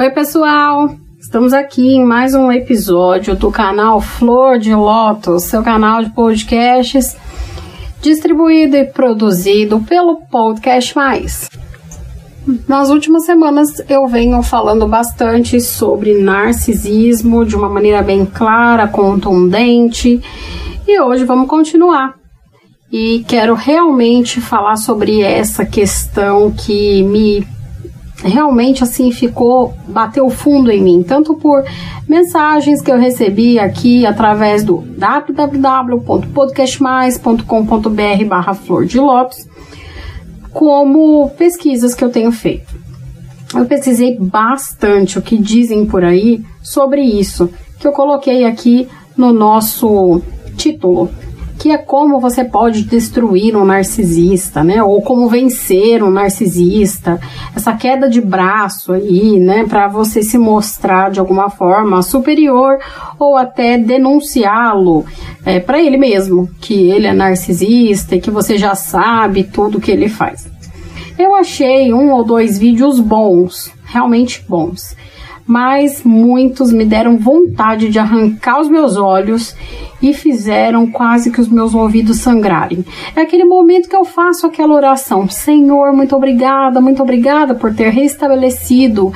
Oi, pessoal! Estamos aqui em mais um episódio do canal Flor de Lótus, seu canal de podcasts, distribuído e produzido pelo Podcast Mais. Nas últimas semanas eu venho falando bastante sobre narcisismo de uma maneira bem clara, contundente, e hoje vamos continuar. E quero realmente falar sobre essa questão que me realmente assim ficou bateu fundo em mim, tanto por mensagens que eu recebi aqui através do www.podcastmais.com.br/barra flor de lótus, como pesquisas que eu tenho feito. Eu pesquisei bastante o que dizem por aí sobre isso, que eu coloquei aqui no nosso título que é como você pode destruir um narcisista, né? Ou como vencer um narcisista, essa queda de braço aí, né? Para você se mostrar de alguma forma superior ou até denunciá-lo é, para ele mesmo, que ele é narcisista e que você já sabe tudo que ele faz. Eu achei um ou dois vídeos bons, realmente bons mas muitos me deram vontade de arrancar os meus olhos e fizeram quase que os meus ouvidos sangrarem. É aquele momento que eu faço aquela oração: Senhor, muito obrigada, muito obrigada por ter restabelecido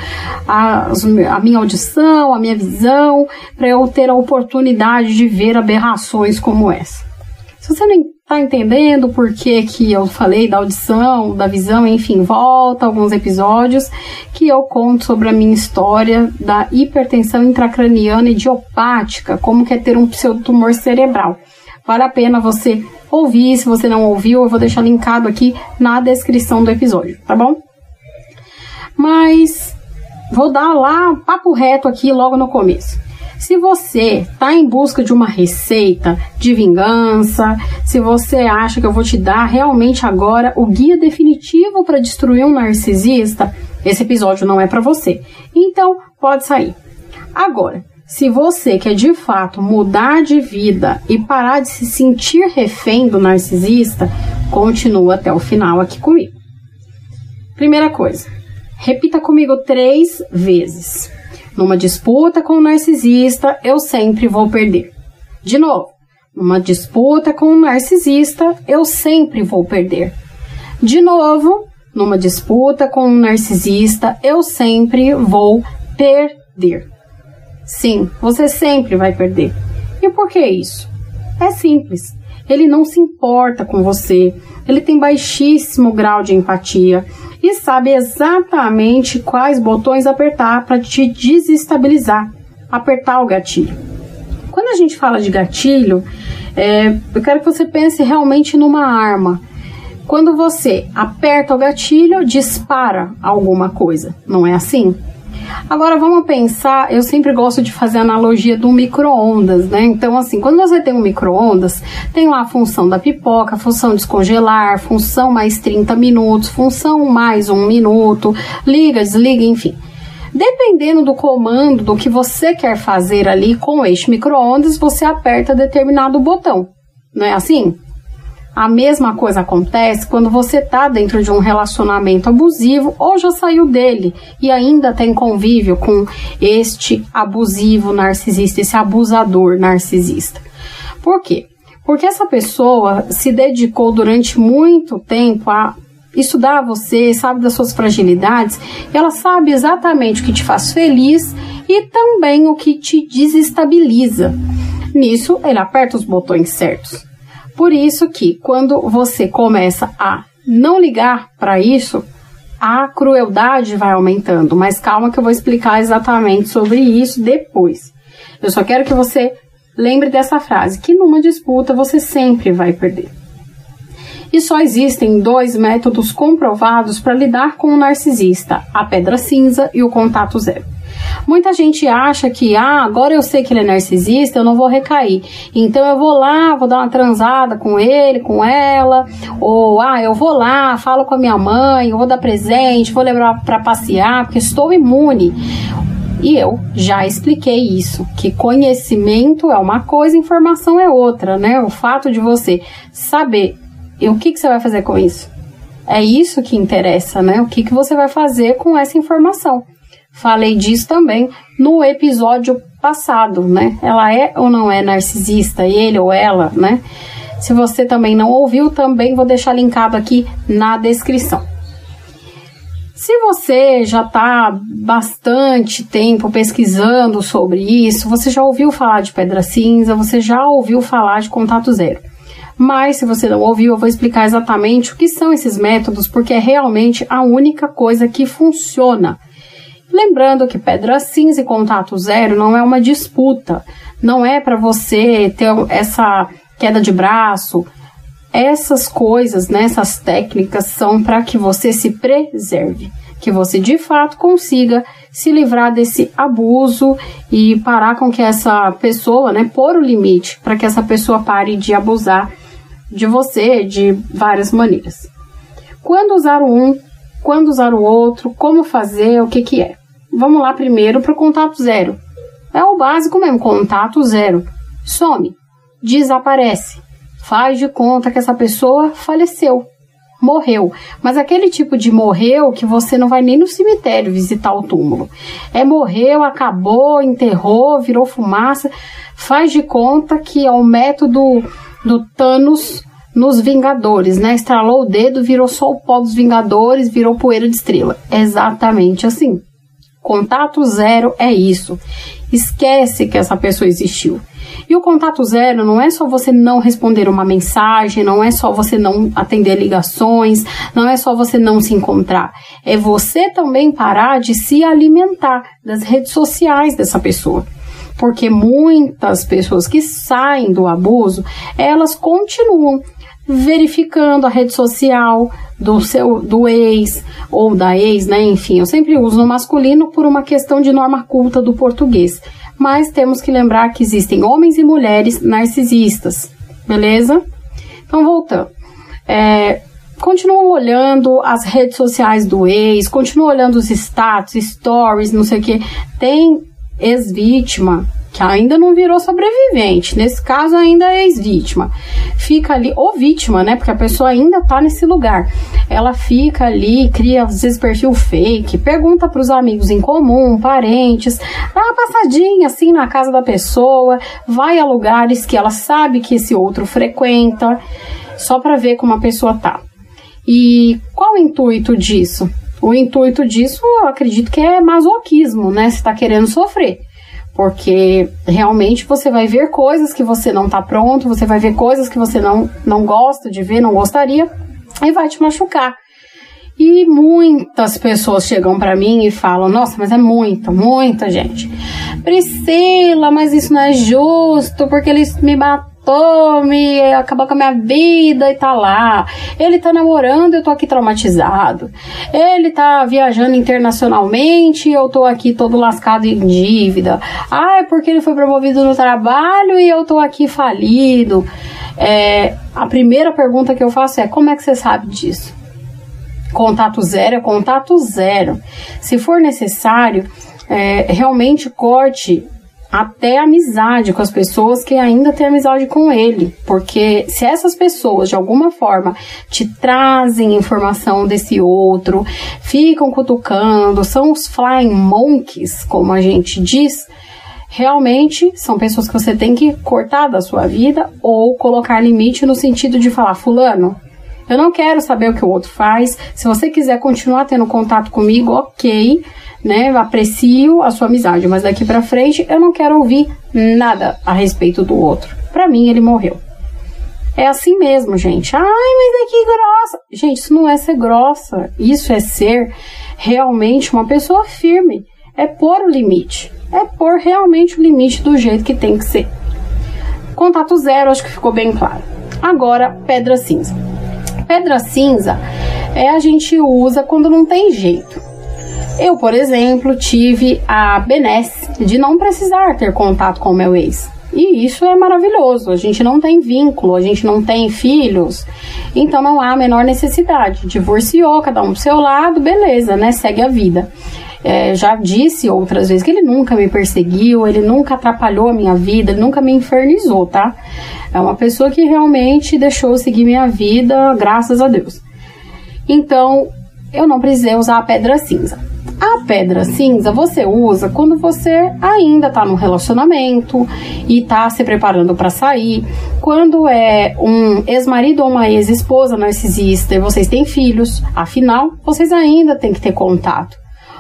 a, a minha audição, a minha visão, para eu ter a oportunidade de ver aberrações como essa. Se você não tá entendendo por que, que eu falei da audição, da visão, enfim, volta alguns episódios que eu conto sobre a minha história da hipertensão intracraniana idiopática, como que é ter um pseudotumor cerebral. Vale a pena você ouvir, se você não ouviu, eu vou deixar linkado aqui na descrição do episódio, tá bom? Mas vou dar lá um papo reto aqui logo no começo. Se você está em busca de uma receita de vingança, se você acha que eu vou te dar realmente agora o guia definitivo para destruir um narcisista, esse episódio não é para você. Então, pode sair. Agora, se você quer de fato mudar de vida e parar de se sentir refém do narcisista, continua até o final aqui comigo. Primeira coisa, repita comigo três vezes. Numa disputa com um narcisista, eu sempre vou perder. De novo, numa disputa com um narcisista, eu sempre vou perder. De novo, numa disputa com um narcisista, eu sempre vou perder. Sim, você sempre vai perder. E por que isso? É simples. Ele não se importa com você, ele tem baixíssimo grau de empatia e sabe exatamente quais botões apertar para te desestabilizar, apertar o gatilho. Quando a gente fala de gatilho, é, eu quero que você pense realmente numa arma. Quando você aperta o gatilho, dispara alguma coisa, não é assim? Agora vamos pensar, eu sempre gosto de fazer analogia do micro-ondas, né? Então, assim, quando você tem um micro-ondas, tem lá a função da pipoca, função descongelar, função mais 30 minutos, função mais um minuto, liga, desliga, enfim. Dependendo do comando, do que você quer fazer ali com este micro-ondas, você aperta determinado botão. Não é assim? A mesma coisa acontece quando você está dentro de um relacionamento abusivo ou já saiu dele e ainda tem convívio com este abusivo narcisista, esse abusador narcisista. Por quê? Porque essa pessoa se dedicou durante muito tempo a estudar você, sabe das suas fragilidades, ela sabe exatamente o que te faz feliz e também o que te desestabiliza. Nisso, ele aperta os botões certos. Por isso que quando você começa a não ligar para isso, a crueldade vai aumentando. Mas calma que eu vou explicar exatamente sobre isso depois. Eu só quero que você lembre dessa frase, que numa disputa você sempre vai perder. E só existem dois métodos comprovados para lidar com o narcisista: a pedra cinza e o contato zero. Muita gente acha que, ah, agora eu sei que ele é narcisista, eu não vou recair. Então eu vou lá, vou dar uma transada com ele, com ela, ou ah, eu vou lá, falo com a minha mãe, eu vou dar presente, vou levar para passear, porque estou imune. E eu já expliquei isso, que conhecimento é uma coisa, informação é outra, né? O fato de você saber o que, que você vai fazer com isso. É isso que interessa, né? O que, que você vai fazer com essa informação. Falei disso também no episódio passado, né? Ela é ou não é narcisista, ele ou ela, né? Se você também não ouviu, também vou deixar linkado aqui na descrição. Se você já está bastante tempo pesquisando sobre isso, você já ouviu falar de pedra cinza, você já ouviu falar de contato zero. Mas se você não ouviu, eu vou explicar exatamente o que são esses métodos, porque é realmente a única coisa que funciona. Lembrando que pedra cinza e contato zero não é uma disputa, não é para você ter essa queda de braço, essas coisas, né, essas técnicas são para que você se preserve, que você de fato consiga se livrar desse abuso e parar com que essa pessoa, né, pôr o limite para que essa pessoa pare de abusar de você de várias maneiras. Quando usar o um, quando usar o outro, como fazer, o que que é. Vamos lá primeiro para o contato zero. É o básico mesmo, contato zero. Some, desaparece faz de conta que essa pessoa faleceu, morreu. Mas aquele tipo de morreu que você não vai nem no cemitério visitar o túmulo. É morreu, acabou, enterrou, virou fumaça. Faz de conta que é o método do Thanos nos Vingadores, né? Estralou o dedo, virou só o pó dos Vingadores, virou poeira de estrela. Exatamente assim. Contato zero é isso. Esquece que essa pessoa existiu. E o contato zero não é só você não responder uma mensagem, não é só você não atender ligações, não é só você não se encontrar. É você também parar de se alimentar das redes sociais dessa pessoa porque muitas pessoas que saem do abuso, elas continuam verificando a rede social do seu do ex ou da ex, né? Enfim, eu sempre uso no masculino por uma questão de norma culta do português mas temos que lembrar que existem homens e mulheres narcisistas, beleza? Então, voltando. É, continuam olhando as redes sociais do ex, continuam olhando os status, stories, não sei o que. Tem ex-vítima que ainda não virou sobrevivente, nesse caso ainda é ex-vítima, fica ali, ou vítima, né, porque a pessoa ainda tá nesse lugar, ela fica ali, cria às vezes perfil fake, pergunta para os amigos em comum, parentes, dá uma passadinha assim na casa da pessoa, vai a lugares que ela sabe que esse outro frequenta, só para ver como a pessoa tá. E qual o intuito disso? O intuito disso, eu acredito que é masoquismo, né? Você tá querendo sofrer porque realmente você vai ver coisas que você não está pronto, você vai ver coisas que você não, não gosta de ver, não gostaria, e vai te machucar. E muitas pessoas chegam para mim e falam: Nossa, mas é muita, muita gente. Priscila, mas isso não é justo, porque eles me batem me acabou com a minha vida e tá lá. Ele tá namorando, eu tô aqui traumatizado. Ele tá viajando internacionalmente, eu tô aqui todo lascado em dívida. Ah, é porque ele foi promovido no trabalho e eu tô aqui falido. É, a primeira pergunta que eu faço é: como é que você sabe disso? Contato zero é contato zero. Se for necessário, é, realmente corte até amizade com as pessoas que ainda têm amizade com ele. Porque se essas pessoas, de alguma forma, te trazem informação desse outro, ficam cutucando, são os flying monkeys, como a gente diz, realmente são pessoas que você tem que cortar da sua vida ou colocar limite no sentido de falar, fulano. Eu não quero saber o que o outro faz. Se você quiser continuar tendo contato comigo, ok né? Aprecio a sua amizade, mas daqui para frente eu não quero ouvir nada a respeito do outro. Para mim ele morreu. É assim mesmo, gente. Ai, mas é que grossa. Gente, isso não é ser grossa. Isso é ser realmente uma pessoa firme. É pôr o limite. É pôr realmente o limite do jeito que tem que ser. Contato zero, acho que ficou bem claro. Agora, pedra cinza. Pedra cinza é a gente usa quando não tem jeito. Eu, por exemplo, tive a benesse de não precisar ter contato com o meu ex. E isso é maravilhoso. A gente não tem vínculo, a gente não tem filhos, então não há a menor necessidade. Divorciou, cada um pro seu lado, beleza, né? Segue a vida. É, já disse outras vezes que ele nunca me perseguiu, ele nunca atrapalhou a minha vida, ele nunca me infernizou, tá? É uma pessoa que realmente deixou seguir minha vida, graças a Deus. Então, eu não precisei usar a pedra cinza. A pedra cinza você usa quando você ainda está no relacionamento e está se preparando para sair. Quando é um ex-marido ou uma ex-esposa narcisista e vocês têm filhos, afinal, vocês ainda têm que ter contato.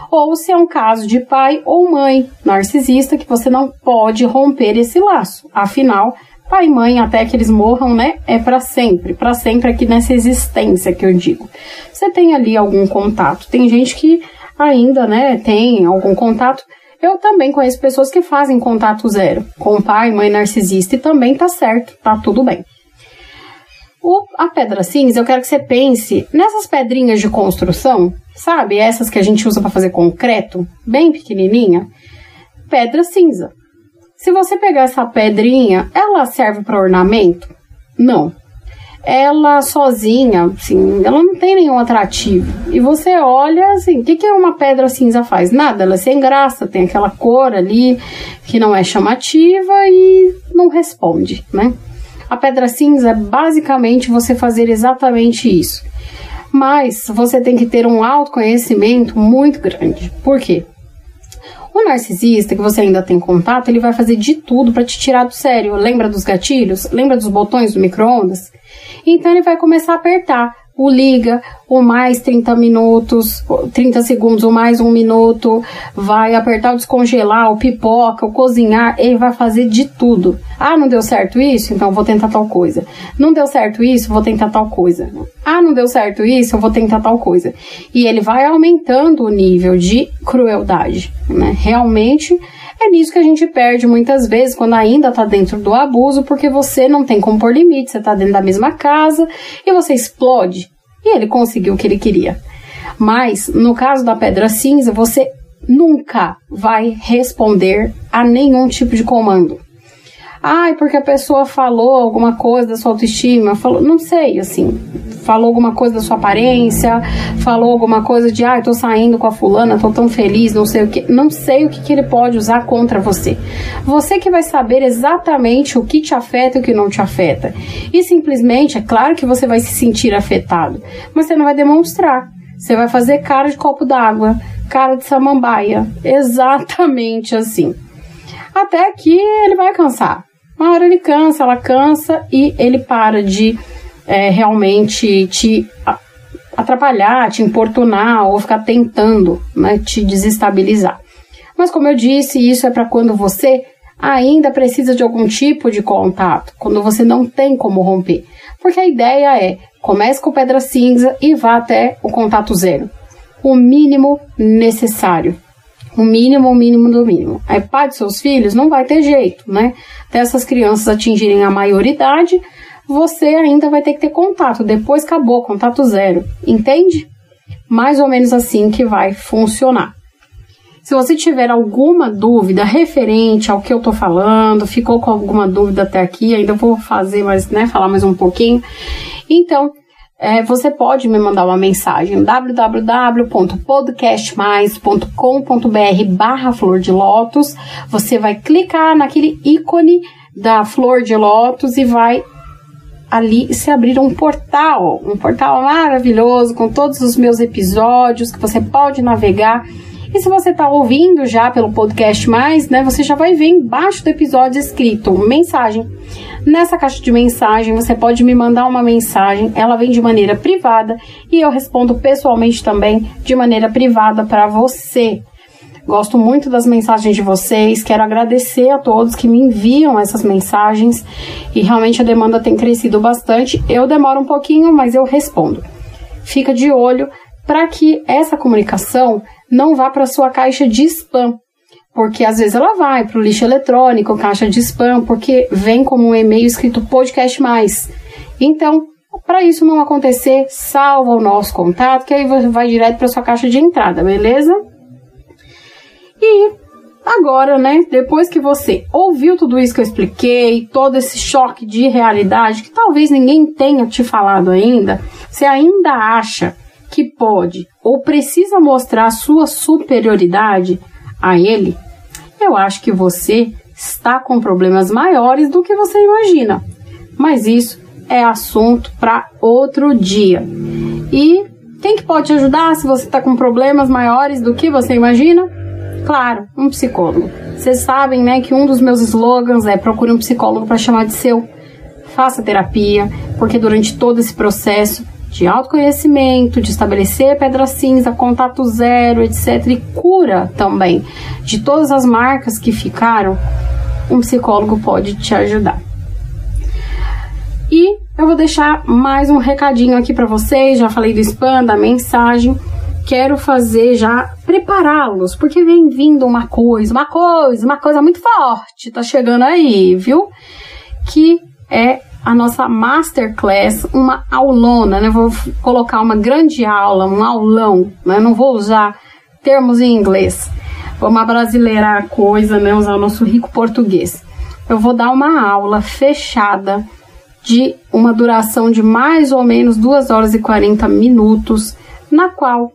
Ou se é um caso de pai ou mãe narcisista que você não pode romper esse laço. Afinal, pai e mãe, até que eles morram, né? É para sempre, para sempre aqui nessa existência que eu digo. Você tem ali algum contato. Tem gente que ainda, né, tem algum contato. Eu também conheço pessoas que fazem contato zero com pai mãe narcisista e também tá certo, tá tudo bem. O, a pedra cinza, eu quero que você pense nessas pedrinhas de construção, sabe? Essas que a gente usa para fazer concreto, bem pequenininha. Pedra cinza. Se você pegar essa pedrinha, ela serve para ornamento? Não. Ela sozinha, assim, ela não tem nenhum atrativo. E você olha, assim, o que, que uma pedra cinza faz? Nada, ela é sem graça, tem aquela cor ali que não é chamativa e não responde, né? A pedra cinza é basicamente você fazer exatamente isso. Mas você tem que ter um autoconhecimento muito grande. Por quê? O narcisista, que você ainda tem contato, ele vai fazer de tudo para te tirar do sério. Lembra dos gatilhos? Lembra dos botões do micro-ondas? Então ele vai começar a apertar o liga, o mais 30 minutos, 30 segundos, o mais um minuto, vai apertar o descongelar, o pipoca, o cozinhar, ele vai fazer de tudo. Ah, não deu certo isso? Então vou tentar tal coisa. Não deu certo isso? Vou tentar tal coisa. Ah, não deu certo isso? Eu vou tentar tal coisa. E ele vai aumentando o nível de crueldade, né? Realmente é nisso que a gente perde muitas vezes quando ainda está dentro do abuso, porque você não tem como pôr limite, você está dentro da mesma casa e você explode. E ele conseguiu o que ele queria. Mas no caso da pedra cinza, você nunca vai responder a nenhum tipo de comando. Ai, porque a pessoa falou alguma coisa da sua autoestima, falou, não sei, assim, falou alguma coisa da sua aparência, falou alguma coisa de, ai, ah, tô saindo com a fulana, tô tão feliz, não sei o que, não sei o que, que ele pode usar contra você. Você que vai saber exatamente o que te afeta e o que não te afeta. E simplesmente, é claro que você vai se sentir afetado, mas você não vai demonstrar. Você vai fazer cara de copo d'água, cara de samambaia, exatamente assim. Até que ele vai cansar. Uma hora ele cansa, ela cansa e ele para de é, realmente te atrapalhar, te importunar ou ficar tentando né, te desestabilizar. Mas como eu disse, isso é para quando você ainda precisa de algum tipo de contato, quando você não tem como romper. Porque a ideia é comece com pedra cinza e vá até o contato zero. O mínimo necessário. O mínimo, o mínimo do mínimo. Aí, pai de seus filhos não vai ter jeito, né? Até essas crianças atingirem a maioridade, você ainda vai ter que ter contato. Depois acabou, contato zero. Entende? Mais ou menos assim que vai funcionar. Se você tiver alguma dúvida referente ao que eu tô falando, ficou com alguma dúvida até aqui, ainda vou fazer mais, né, falar mais um pouquinho. Então, é, você pode me mandar uma mensagem www.podcastmais.com.br barra flor de lótus. Você vai clicar naquele ícone da flor de lótus e vai ali se abrir um portal, um portal maravilhoso com todos os meus episódios que você pode navegar. E se você está ouvindo já pelo podcast mais, né, você já vai ver embaixo do episódio escrito mensagem. Nessa caixa de mensagem você pode me mandar uma mensagem, ela vem de maneira privada e eu respondo pessoalmente também de maneira privada para você. Gosto muito das mensagens de vocês. Quero agradecer a todos que me enviam essas mensagens e realmente a demanda tem crescido bastante. Eu demoro um pouquinho, mas eu respondo. Fica de olho para que essa comunicação não vá para sua caixa de spam, porque às vezes ela vai para o lixo eletrônico, caixa de spam, porque vem como um e-mail escrito podcast mais. Então, para isso não acontecer, salva o nosso contato, que aí vai direto para sua caixa de entrada, beleza? E agora, né, depois que você ouviu tudo isso que eu expliquei, todo esse choque de realidade que talvez ninguém tenha te falado ainda, você ainda acha que pode ou precisa mostrar sua superioridade a ele, eu acho que você está com problemas maiores do que você imagina. Mas isso é assunto para outro dia. E Quem que pode te ajudar se você está com problemas maiores do que você imagina? Claro, um psicólogo. Vocês sabem, né, que um dos meus slogans é procure um psicólogo para chamar de seu. Faça terapia, porque durante todo esse processo de autoconhecimento, de estabelecer pedra cinza, contato zero, etc, e cura também de todas as marcas que ficaram, um psicólogo pode te ajudar. E eu vou deixar mais um recadinho aqui para vocês. Já falei do spam, da mensagem. Quero fazer já prepará-los, porque vem vindo uma coisa, uma coisa, uma coisa muito forte, tá chegando aí, viu? Que é a nossa masterclass, uma aulona, né? Vou colocar uma grande aula, um aulão, né? Não vou usar termos em inglês. Vamos abrasileirar a coisa, né? Usar o nosso rico português. Eu vou dar uma aula fechada de uma duração de mais ou menos 2 horas e 40 minutos, na qual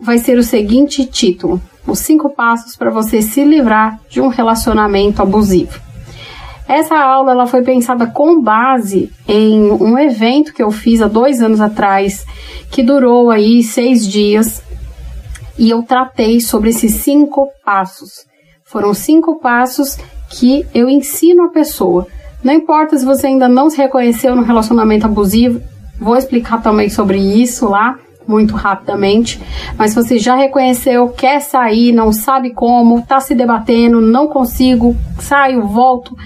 vai ser o seguinte título: Os cinco passos para você se livrar de um relacionamento abusivo. Essa aula ela foi pensada com base em um evento que eu fiz há dois anos atrás, que durou aí seis dias, e eu tratei sobre esses cinco passos. Foram cinco passos que eu ensino a pessoa não importa se você ainda não se reconheceu no relacionamento abusivo, vou explicar também sobre isso lá muito rapidamente. Mas se você já reconheceu, quer sair, não sabe como, tá se debatendo, não consigo, saio, volto,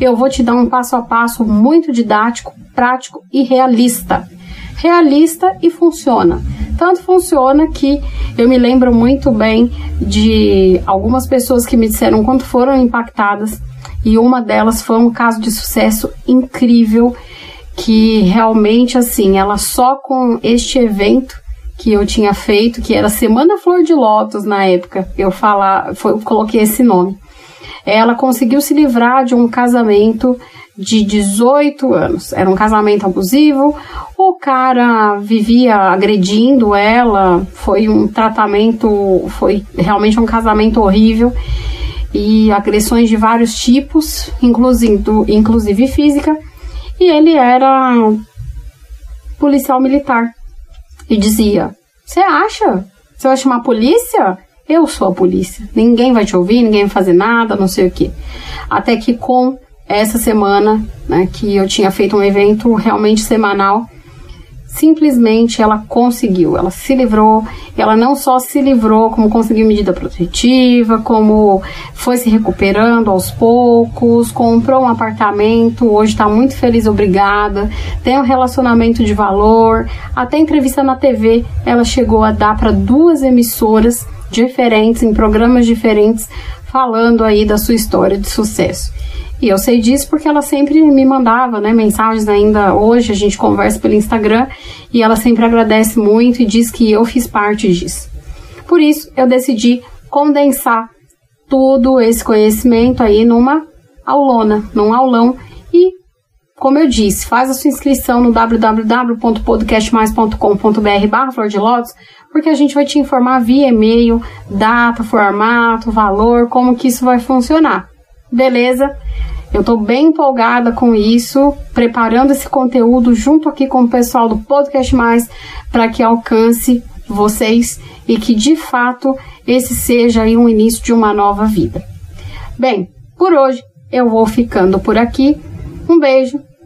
eu vou te dar um passo a passo muito didático, prático e realista. Realista e funciona. Tanto funciona que eu me lembro muito bem de algumas pessoas que me disseram quanto foram impactadas e uma delas foi um caso de sucesso incrível que realmente assim, ela só com este evento que eu tinha feito, que era Semana Flor de Lótus na época, eu falar, foi, eu coloquei esse nome. Ela conseguiu se livrar de um casamento de 18 anos. Era um casamento abusivo, o cara vivia agredindo ela, foi um tratamento, foi realmente um casamento horrível e agressões de vários tipos, inclusive, inclusive física, e ele era policial militar. E dizia: Você acha? Você vai chamar a polícia? Eu sou a polícia. Ninguém vai te ouvir, ninguém vai fazer nada, não sei o que. Até que com essa semana, né, que eu tinha feito um evento realmente semanal, simplesmente ela conseguiu, ela se livrou, ela não só se livrou, como conseguiu medida protetiva, como foi se recuperando aos poucos, comprou um apartamento, hoje está muito feliz, obrigada, tem um relacionamento de valor, até entrevista na TV ela chegou a dar para duas emissoras diferentes, em programas diferentes, falando aí da sua história de sucesso. E eu sei disso porque ela sempre me mandava, né, mensagens ainda hoje, a gente conversa pelo Instagram, e ela sempre agradece muito e diz que eu fiz parte disso. Por isso, eu decidi condensar todo esse conhecimento aí numa aulona, num aulão como eu disse, faz a sua inscrição no www.podcastmais.com.br barra Flor de Lótus, porque a gente vai te informar via e-mail, data, formato, valor, como que isso vai funcionar. Beleza? Eu estou bem empolgada com isso, preparando esse conteúdo junto aqui com o pessoal do Podcast Mais para que alcance vocês e que de fato esse seja aí um início de uma nova vida. Bem, por hoje eu vou ficando por aqui. Um beijo